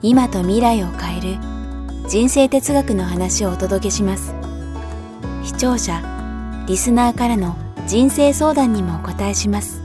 今と未来を変える人生哲学の話をお届けします。視聴者リスナーからの人生相談にもお答えします。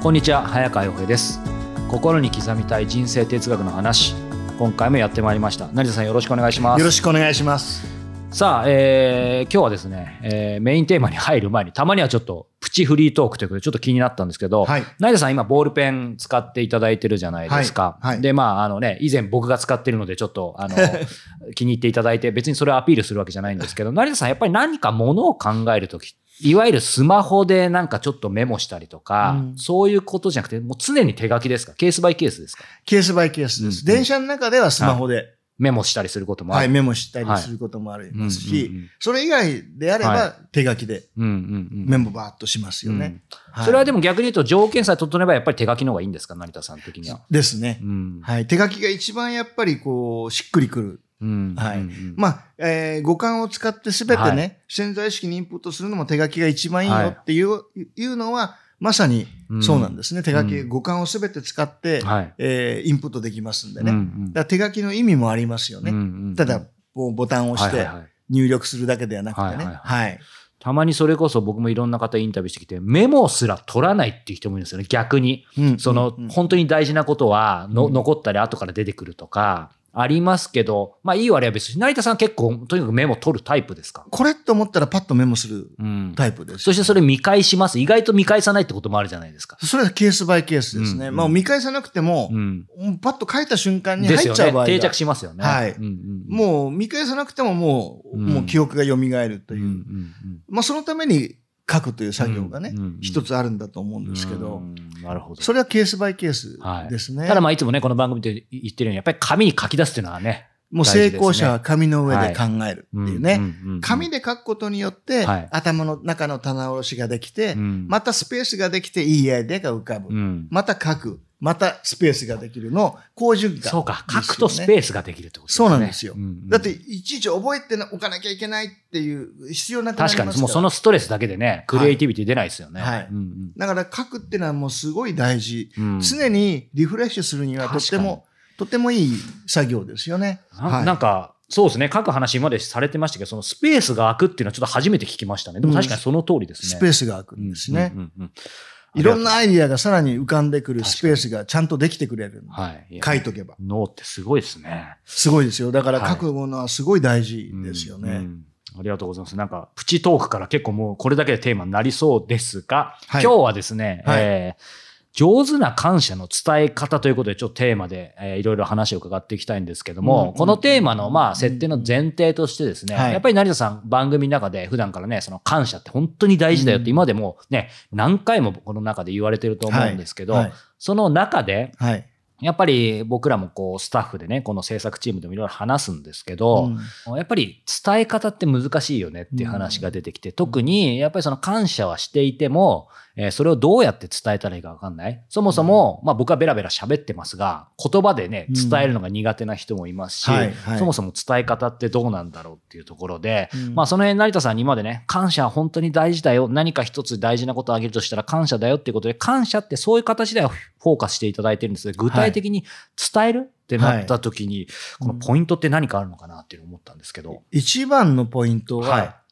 こんにちは早川洋平です。心に刻みたい人生哲学の話今回もやってまいりました。成田さんよろしくお願いします。よろしくお願いします。さあ、えー、今日はですね、えー、メインテーマに入る前にたまにはちょっとプチフリートークということでちょっと気になったんですけど、はい、成田さん今ボールペン使っていただいてるじゃないですか。はい。はい、で、まあ、あのね、以前僕が使ってるのでちょっと、あの、気に入っていただいて別にそれをアピールするわけじゃないんですけど、成田さんやっぱり何かものを考えるときいわゆるスマホでなんかちょっとメモしたりとか、うん、そういうことじゃなくて、もう常に手書きですか？ケースバイケースですか？ケースバイケースです。うん、電車の中ではスマホでメモしたりすることもある。はい、メモしたりすることもありますし、それ以外であれば手書きでメモバーっとしますよね。それはでも逆に言うと条件さえ整えばやっぱり手書きの方がいいんですか成田さん的には？ですね。はい。手書きが一番やっぱりこう、しっくりくる。はい。まあ、えー、五感を使ってすべてね、潜在意識にインプットするのも手書きが一番いいよっていう、いうのは、まさにそうなんですね。うん、手書き、五感をすべて使って、はい、えー、インプットできますんでね。うんうん、だ手書きの意味もありますよね。うんうん、ただ、ボタンを押して入力するだけではなくてね。はい。たまにそれこそ僕もいろんな方インタビューしてきて、メモすら取らないっていう人もいるんですよね、逆に。うん、その、本当に大事なことはの、残ったり後から出てくるとか、ありますけど、まあいい悪いは別に、成田さん結構とにかくメモ取るタイプですか？これって思ったらパッとメモするタイプです、うん、そしてそれ見返します？意外と見返さないってこともあるじゃないですか。それはケースバイケースですね。うん、まあ見返さなくても、うん、パッと書いた瞬間に入っちゃう場合が、ね、定着しますよね。はい、うんうん。もう見返さなくてももう、もう記憶が蘇るという。うんうんうん、まあそのために書くという作業がね、一つあるんだと思うんですけど、なるほど。それはケースバイケースですね。はい、ただまあいつもね、この番組で言ってるように、やっぱり紙に書き出すっていうのはね、もう成功者は紙の上で考えるっていうね。紙で書くことによって、頭の中の棚卸しができて、またスペースができていいアイデアが浮かぶ。また書く。またスペースができるのを、好循環、そうか、書くとスペースができるってことですね。そうなんですよ。だって、いちいち覚えておかなきゃいけないっていう必要なくなります確かに、もうそのストレスだけでね、クリエイティビティ出ないですよね。はい。だから書くっていうのはもうすごい大事。常にリフレッシュするにはとっても、とてもいい作業ですよね。ななんか、そうですね。書く話今までされてましたけど、そのスペースが空くっていうのはちょっと初めて聞きましたね。でも確かにその通りですね。スペースが空くんですね。いろんなアイディアがさらに浮かんでくるスペースがちゃんとできてくれる。はい。書いとけば。脳ってすごいですね。すごいですよ。だから書くものはすごい大事ですよね。はいうんうんありがとうございます。なんか、プチトークから結構もうこれだけでテーマになりそうですが、はい、今日はですね、はい、えー上手な感謝の伝え方ということで、ちょっとテーマで、えー、いろいろ話を伺っていきたいんですけども、うん、このテーマの、まあ、設定の前提としてですね、やっぱり成田さん番組の中で普段からね、その感謝って本当に大事だよって今でもね、何回もこの中で言われてると思うんですけど、はい。はい、その中で、はい。やっぱり僕らもこうスタッフでね、この制作チームでもいろいろ話すんですけど、うん、やっぱり伝え方って難しいよねっていう話が出てきて、特にやっぱりその感謝はしていても、えー、それをどうやって伝えたらいいかわかんない？そもそも、まあ僕はベラベラ喋ってますが、言葉でね、伝えるのが苦手な人もいますし、はいはい、そもそも伝え方ってどうなんだろうっていうところで、うん、まあその辺成田さんに今までね、感謝は本当に大事だよ。何か一つ大事なことをあげるとしたら感謝だよっていうことで、感謝ってそういう形ではフォーカスしていただいてるんですが、具体的に伝える、ってなった時に、このポイントって何かあるのかなっていうのを思ったんですけど。一番のポイントは、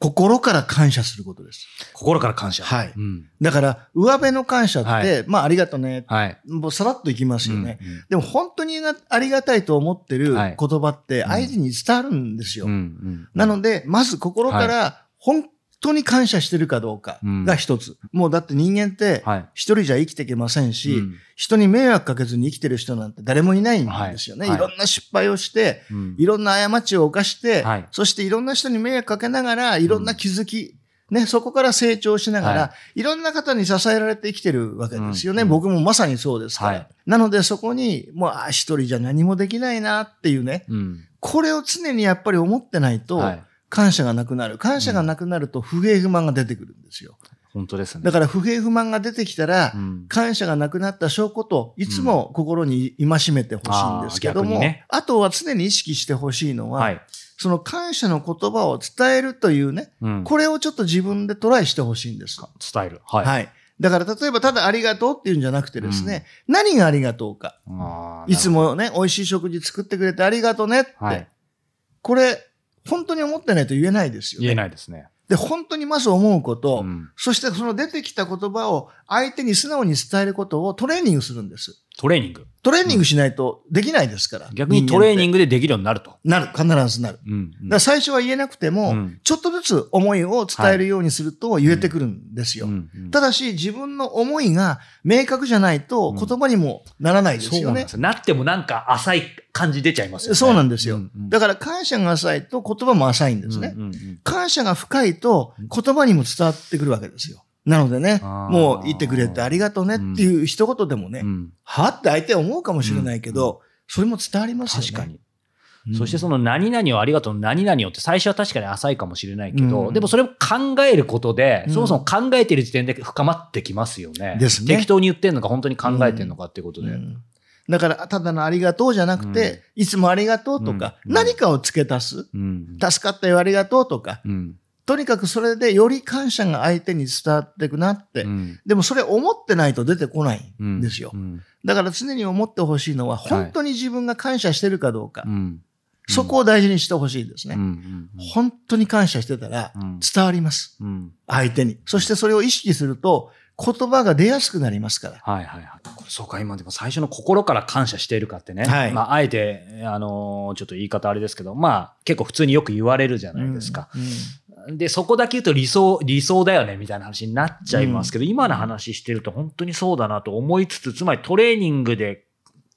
心から感謝することです。心から感謝。はい。うん、だから、上辺の感謝って、はい、まあ、ありがとね。はい。もうさらっといきますよね。うんうん、でも、本当にありがたいと思ってる言葉って、相手に伝わるんですよ。うんうん、なので、まず心から、本当に感謝してるかどうかが一つ。うん、もうだって人間って一人じゃ生きていけませんし、はい、人に迷惑かけずに生きてる人なんて誰もいないんですよね。はい、い。ろんな失敗をして、いろんな過ちを犯して、そしていろんな人に迷惑かけながら、いろんな気づき、ね、そこから成長しながら、はい、いろんな方に支えられて生きてるわけですよね。うん、僕もまさにそうですから。はい、なのでそこに、もう、あ、一人じゃ何もできないなっていうね、うん、これを常にやっぱり思ってないと、感謝がなくなる。感謝がなくなると不平不満が出てくるんですよ。本当ですね。だから不平不満が出てきたら、うん、感謝がなくなった証拠と、いつも心に戒めてほしいんですけども、うんあね、あとは常に意識してほしいのは、はい、その感謝の言葉を伝えるというね、うん、これをちょっと自分でトライしてほしいんです。伝える。はい。はい。だから例えばただありがとうっていうんじゃなくてですね、うん、何がありがとうか。いつもね、美味しい食事作ってくれてありがとうねって。はい、これ、本当に思ってないと言えないですよね。言えないですね。で、本当にまず思うこと、うん、そしてその出てきた言葉を相手に素直に伝えることをトレーニングするんです。トレーニングトレーニングしないとできないですから。うん、逆にトレーニングでできるようになると。なる。必ずなる。うんうん、だ最初は言えなくても、うん、ちょっとずつ思いを伝えるようにすると言えてくるんですよ。ただし、自分の思いが明確じゃないと言葉にもならないですよね。なってもなんか浅い感じ出ちゃいますよね。そうなんですよ。うんうん、だから感謝が浅いと言葉も浅いんですね。感謝が深いと言葉にも伝わってくるわけですよ。なのでね、もう言ってくれてありがとうねっていう一言でもね、うん、はって相手は思うかもしれないけど、うん、それも伝わりますよね。確かに。そしてその何々をありがとう何々をって最初は確かに浅いかもしれないけど、うん、でもそれを考えることで、そもそも考えてる時点で深まってきますよね。ですね。適当に言ってんのか本当に考えてんのかっていうことで。だから、ただのありがとうじゃなくて、いつもありがとうとか、何かを付け足す。助かったよありがとうとか、とにかくそれでより感謝が相手に伝わっていくなって、うん、でもそれ思ってないと出てこないんですよ。うん、だから常に思ってほしいのは、本当に自分が感謝してるかどうか。はい、そこを大事にしてほしいですね、本当に感謝してたら伝わります。相手に。そしてそれを意識すると、言葉が出やすくなりますから。はいはいはい。そうか、今でも最初の心から感謝しているかってね。はい。まあ、あえて、あのー、ちょっと言い方あれですけど、まあ、結構普通によく言われるじゃないですか。うんうんで、そこだけ言うと理想、理想だよね、みたいな話になっちゃいますけど、うん、今の話してると本当にそうだなと思いつつ、つまりトレーニングで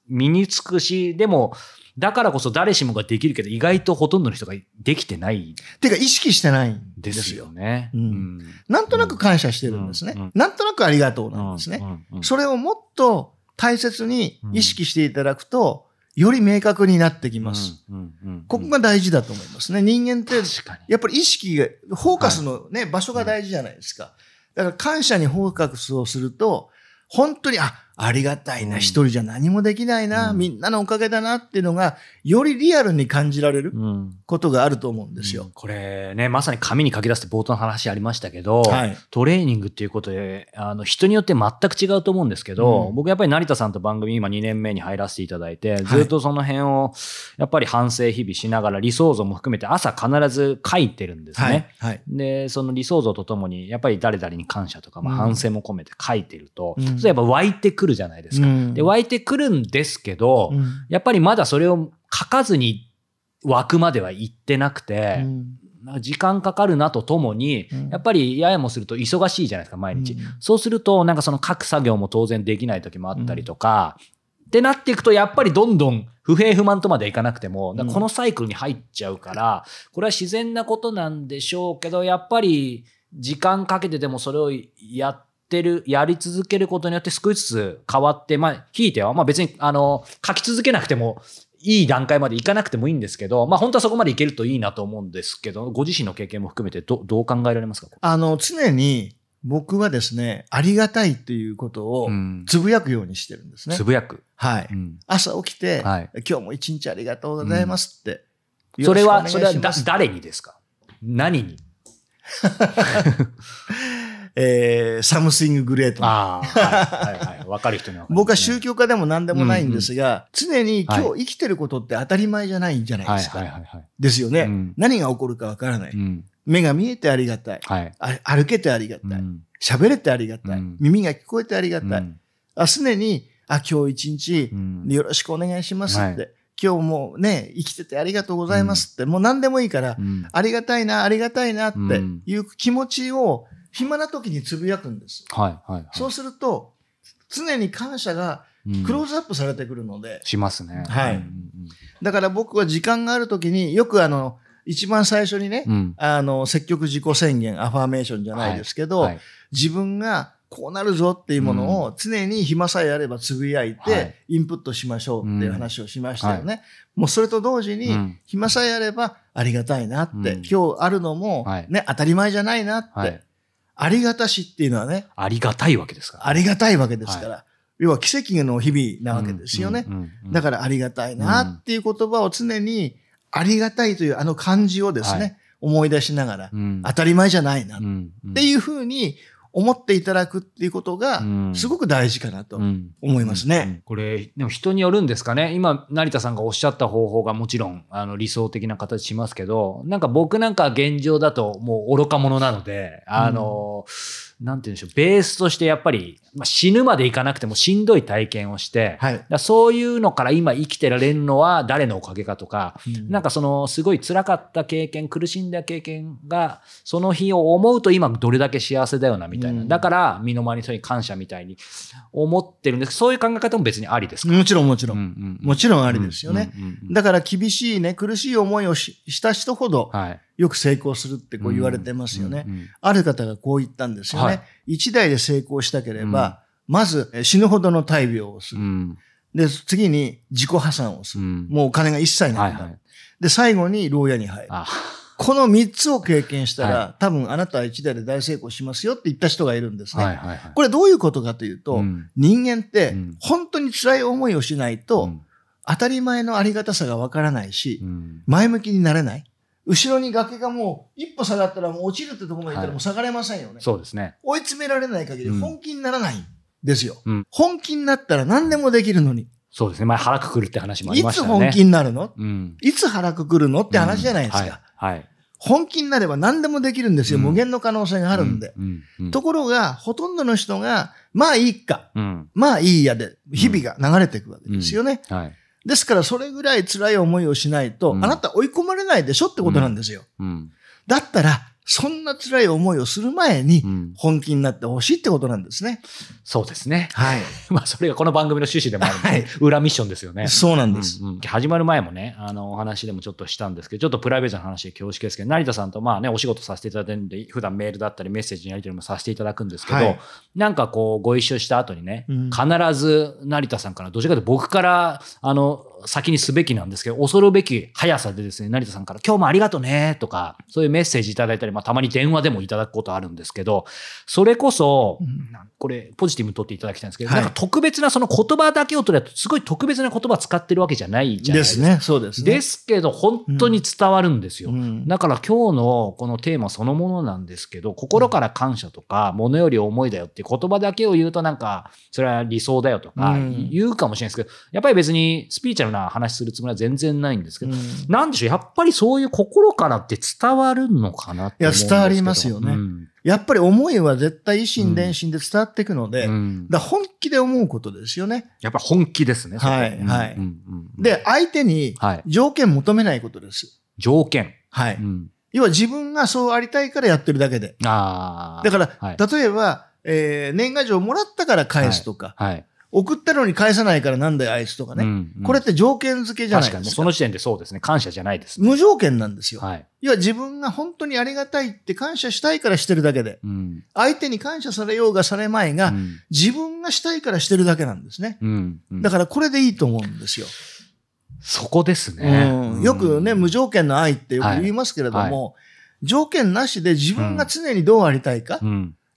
身につくし、でも、だからこそ誰しもができるけど、意外とほとんどの人ができてない。てか、意識してないんですよね。うん。なんとなく感謝してるんですね。なんとなくありがとうなんですね。それをもっと大切に意識していただくと、より明確になってきます。ここが大事だと思いますね。人間って、やっぱり意識が、フォーカスのね、はい、場所が大事じゃないですか。だから感謝にフォーカスをすると、本当に、あ、ありがたいな、一、人じゃ何もできないな、みんなのおかげだなっていうのが、よりリアルに感じられることがあると思うんですよ。これね、まさに紙に書き出して冒頭の話ありましたけど、はい、トレーニングっていうことで、あの、人によって全く違うと思うんですけど、うん、僕やっぱり成田さんと番組今2年目に入らせていただいて、ずっとその辺を、やっぱり反省日々しながら理想像も含めて朝必ず書いてるんですね。はい。はい、で、その理想像とともに、やっぱり誰々に感謝とか、まあ、反省も込めて書いてると、うん、それやっぱ湧いてくるじゃないですか。うん。で、湧いてくるんですけど、うん、やっぱりまだそれを書かずに湧くまでは行ってなくて、うん、時間かかるなとともに、うん、やっぱりややもすると忙しいじゃないですか、毎日。そうすると、なんかその書く作業も当然できない時もあったりとか、ってなっていくと、やっぱりどんどん不平不満とまでいかなくても、このサイクルに入っちゃうから、これは自然なことなんでしょうけど、やっぱり時間かけてでもそれをやって、ってる、やり続けることによって少しずつ変わって、まあ、ひいては、まあ別に、あの、書き続けなくてもいい段階までいかなくてもいいんですけど、まあ本当はそこまでいけるといいなと思うんですけど、ご自身の経験も含めてどどう考えられますか？あの、常に僕はですね、ありがたいっていうことをつぶやくようにしてるんですね。つぶやく。はい、うん、朝起きて、はい、今日も一日ありがとうございますって。うん、それは、それはだ誰にですか？何に？えー、 something great。ああ、はいはいはい。わかる人には、ね、僕は宗教家でも何でもないんですが、うん。うん、常に今日生きてることって当たり前じゃないんじゃないですか。はいはいはいはい、ですよね、うん、何が起こるかわからない、うん、目が見えてありがたい。はい、歩けてありがたい。喋、れてありがたい。耳が聞こえてありがたい。あ常に、あ、今日一日、よろしくお願いしますって。はい。今日もね、生きててありがとうございますって、うん、もう何でもいいから、うん、ありがたいな、ありがたいなっていう気持ちを暇な時につぶやくんです。はい、はい、はい。そうすると、常に感謝がクローズアップされてくるので。しますね。はい。だから僕は時間がある時によくあの、一番最初にね、うん、あの、積極自己宣言、アファーメーションじゃないですけど、はいはい、自分がこうなるぞっていうものを常に暇さえあればつぶやいて、インプットしましょうっていう話をしましたよね。もうそれと同時に、暇さえあればありがたいなって、今日あるのもね、当たり前じゃないなって、ありがたしっていうのはね。ありがたいわけですから。ありがたいわけですから。要は奇跡の日々なわけですよね。だからありがたいなっていう言葉を常にありがたいというあの漢字をですね、思い出しながら、当たり前じゃないなっていうふうに思っていただくっていうことが、すごく大事かなと思いますね。これ、でも人によるんですかね。今、成田さんがおっしゃった方法がもちろん、あの、理想的な形しますけど、なんか僕なんか現状だともう愚か者なので、あの、うんなんて言うんでしょう、ベースとしてやっぱり、まあ、死ぬまでいかなくてもしんどい体験をして、はい、そういうのから今生きてられるのは誰のおかげかとか、うん、なんかそのすごい辛かった経験、苦しんだ経験が、その日を思うと今どれだけ幸せだよなみたいな。うん、だから身の回りの人に感謝みたいに思ってるんです。そういう考え方も別にありですか？もちろんもちろん。うんうん、もちろんありですよね。だから厳しいね、苦しい思いをした人ほど、はいよく成功するってこう言われてますよね。ある方がこう言ったんですよね。はい、一代で成功したければ、まず死ぬほどの大病をする。で、次に自己破産をする。もうお金が一切なくなる。はいはい、で、最後に牢屋に入る。この三つを経験したら、はい、多分あなたは一代で大成功しますよって言った人がいるんですね。はいはいはい、これどういうことかというと、うん、人間って本当に辛い思いをしないと、うん、当たり前のありがたさがわからないし、うん、前向きになれない。後ろに崖がもう一歩下がったらもう落ちるってところまで行ったらもう下がれませんよね。はい、そうですね。追い詰められない限り本気にならないんですよ。うん、本気になったら何でもできるのに。そうですね。前腹くくるって話もありましたね。いつ本気になるの、うん、いつ腹くくるのって話じゃないですか。うん、はい、はい。本気になれば何でもできるんですよ。無限の可能性があるんで。ところが、ほとんどの人が、まあいいか、まあいいやで、日々が流れていくわけですよね。はいですからそれぐらい辛い思いをしないと、うん、あなた追い込まれないでしょってことなんですよ。うん、だったら、そんな辛い思いをする前に、本気になってほしいってことなんですね。そうですね。はい。まあ、それがこの番組の趣旨でもあるんで、はい、裏ミッションですよね。そうなんです、うんうん、始まる前もね、あの、お話でもちょっとしたんですけど、ちょっとプライベートな話で恐縮ですけど、成田さんとまあね、お仕事させていただいてるんで、普段メールだったりメッセージのやり取りもさせていただくんですけど、はい、なんかこう、ご一緒した後にね、うん、必ず成田さんから、どちらかというと僕から、あの、先にすべきなんですけど、恐るべき速さでですね、成田さんから今日もありがとねとか、そういうメッセージいただいたり、まあたまに電話でもいただくことあるんですけど、それこそ、これポジティブに取っていただきたいんですけど、はい、なんか特別なその言葉だけを取ると、すごい特別な言葉使ってるわけじゃないじゃないですか。ですね、そうですね。ですけど、本当に伝わるんですよ。うん、だから今日のこのテーマそのものなんですけど、心から感謝とか、物より思いだよって言葉だけを言うとなんか、それは理想だよとか言うかもしれないですけど、やっぱり別にスピーチャルな話するつもりは全然ないんですけど、うん、なんでしょう、やっぱりそういう心からって伝わるのかなっていや、伝わりますよね。うん、やっぱり思いは絶対維心伝心で伝わっていくので、うん、だ本気で思うことですよね。やっぱ本気ですね。はい、はい、で、相手に条件求めないことです。条件。はい。要は自分がそうありたいからやってるだけで。あだから、はい、例えば、えー、年賀状もらったから返すとか、はい、はい送ったのに返さないからなんだよ、あいつとかね。うんうん、これって条件付けじゃないですか。確かに、その時点でそうですね。感謝じゃないです、ね、無条件なんですよ。はい。要は自分が本当にありがたいって感謝したいからしてるだけで、うん、相手に感謝されようがされまいが、うん、自分がしたいからしてるだけなんですね。うんうん、だからこれでいいと思うんですよ。そこですね。うん、よくね、無条件の愛ってよく言いますけれども、はいはい、条件なしで自分が常にどうありたいか。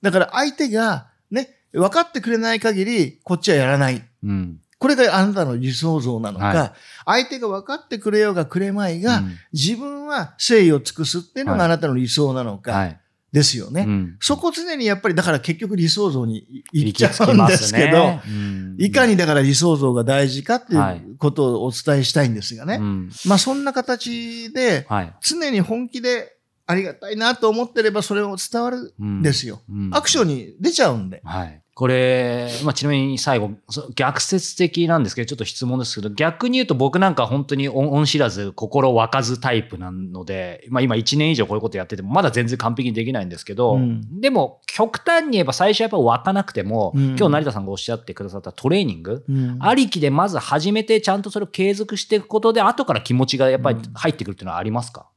だから相手がね、分かってくれない限り、こっちはやらない。うん、これがあなたの理想像なのか、はい、相手が分かってくれようがくれまいが、うん、自分は誠意を尽くすっていうのがあなたの理想なのか、はい。ですよね、うん、そこ常にやっぱりだから結局理想像に行っちゃうんですけど、ね。うん、いかにだから理想像が大事かっていうことをお伝えしたいんですがね。はい、まあそんな形で、常に本気でありがたいなと思ってればそれを伝わるん。ですよ。うん。うん、アクションに出ちゃうんで。はい。これ、まあ、ちなみに最後、逆説的なんですけど、ちょっと質問ですけど、逆に言うと僕なんか本当に恩知らず、心沸かずタイプなので、まあ、今1年以上こういうことやってても、まだ全然完璧にできないんですけど、うん、でも、極端に言えば最初やっぱ沸かなくても、うん、今日成田さんがおっしゃってくださったトレーニング、うん、ありきでまず始めて、ちゃんとそれを継続していくことで、後から気持ちがやっぱり入ってくるっていうのはありますか、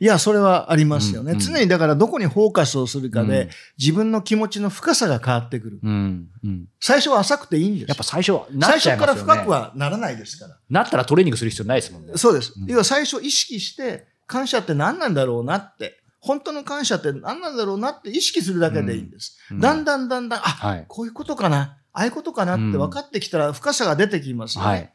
いや、それはありますよね。うんうん、常にだからどこにフォーカスをするかで、うん、自分の気持ちの深さが変わってくる。うんうん、最初は浅くていいんですやっぱ最初は、ね、最初から深くはならないですから。なったらトレーニングする必要ないですもんね。そうです。要は最初意識して、感謝って何なんだろうなって。本当の感謝って何なんだろうなって意識するだけでいいんです。だんだんだんだん、あ、はい、こういうことかな。ああいうことかなって分かってきたら深さが出てきますよね。はい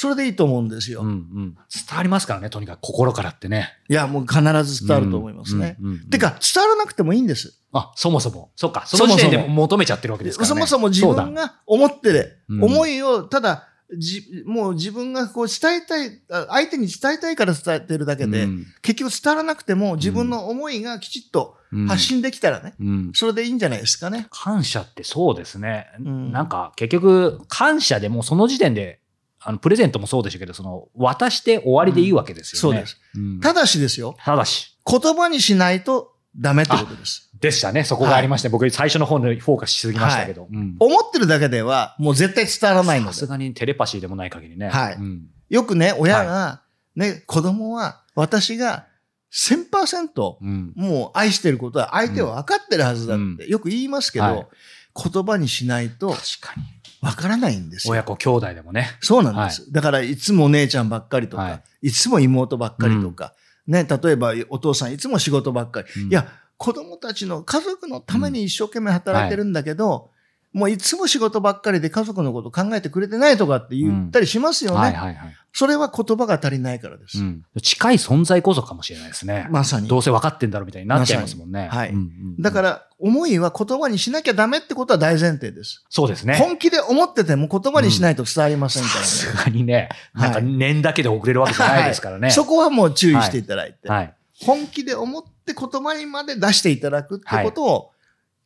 それでいいと思うんですよ。うんうん、伝わりますからね、とにかく心からってね。いや、もう必ず伝わると思いますね。てか、伝わらなくてもいいんです。あ、そもそも。そっか。その時点で求めちゃってるわけですからね。そもそも自分が思ってる、思いを、ただ、じもう自分がこう伝えたい、相手に伝えたいから伝えてるだけで、うん、結局伝わらなくても自分の思いがきちっと発信できたらね、うん、それでいいんじゃないですかね。感謝ってそうですね。うん、なんか結局感謝でもその時点であの、プレゼントもそうでしたけど、その、渡して終わりでいいわけですよね。そうです。ただしですよ。ただし。言葉にしないとダメってことです。でしたね。そこがありまして、はい、僕最初の方にフォーカスしすぎましたけど、はいうん、思ってるだけではもう絶対伝わらないので。さすがにテレパシーでもない限りね。はい。うん、よくね、親が、ね、子供は私が1000%、うん、もう愛してることは相手は分かってるはずだってよく言いますけど、はい、言葉にしないと。確かに。わからないんですよ。親子兄弟でもね。そうなんです。はい、だから、いつもお姉ちゃんばっかりとか、はい、いつも妹ばっかりとか、うん、ね、例えばお父さんいつも仕事ばっかり。うん、いや、子供たちの家族のために一生懸命働いてるんだけど、もういつも仕事ばっかりで家族のこと考えてくれてないとかって言ったりしますよね。はいはいはい。それは言葉が足りないからです、うん。近い存在こそかもしれないですね。まさに。どうせ分かってんだろうみたいになっちゃいますもんね。ま、はい、うんうんうん、だから、思いは言葉にしなきゃダメってことは大前提です。そうですね。本気で思ってても言葉にしないと伝わりませんからね。さすがにね、なんか念だけで遅れるわけじゃないですからね。はい、そこはもう注意していただいて。はい、本気で思って言葉にまで出していただくってことを、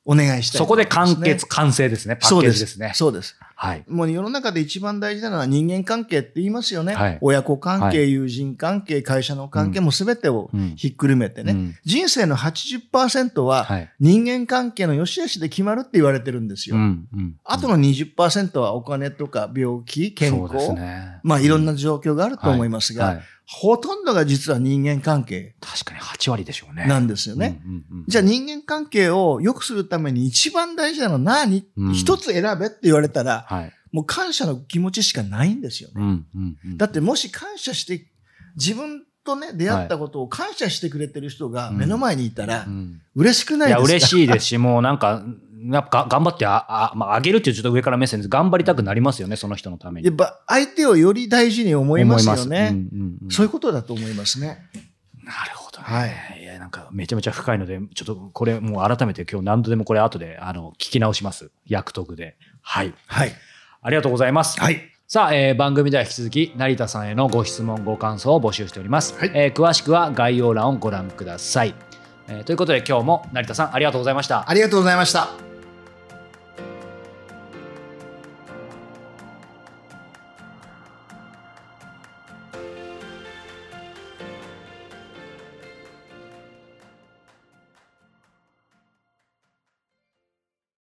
お願いしたい、ね、そこで完結、完成ですね。パッケージですね。そうです。はい。もう世の中で一番大事なのは人間関係って言いますよね。はい、親子関係、はい、友人関係、会社の関係も全てをひっくるめてね。うん、人生の80%は人間関係の良し悪しで決まるって言われてるんですよ。うんうん、あとの20%はお金とか病気、健康、ね、まあいろんな状況があると思いますが、ほとんどが実は人間関係。確かに8割でしょうね。なんですよね。じゃあ人間関係を良くするために一番大事なのは何？一、うん、つ選べって言われたら、はい、もう感謝の気持ちしかないんですよね。うんうんうん、だってもし感謝して、自分とね、出会ったことを感謝してくれてる人が目の前にいたら、嬉しくないですか、いや、嬉しいですし、もうなんか、やっぱ頑張ってあ、あ、まあ、上げるっていうちょっと上から目線です。頑張りたくなりますよね、その人のために。やっぱ相手をより大事に思いますよね。うんうんうん、そういうことだと思いますね。なるほど、ね。はい。かめちゃめちゃ深いので、ちょっとこれもう改めて今日何度でもこれ後で、あの、聞き直します。役得で。はい。はい。ありがとうございます。はい。さあ、えー、番組では引き続き成田さんへのご質問ご感想を募集しております、はい、えー、詳しくは概要欄をご覧ください、えー、ということで今日も成田さんありがとうございましたありがとうございました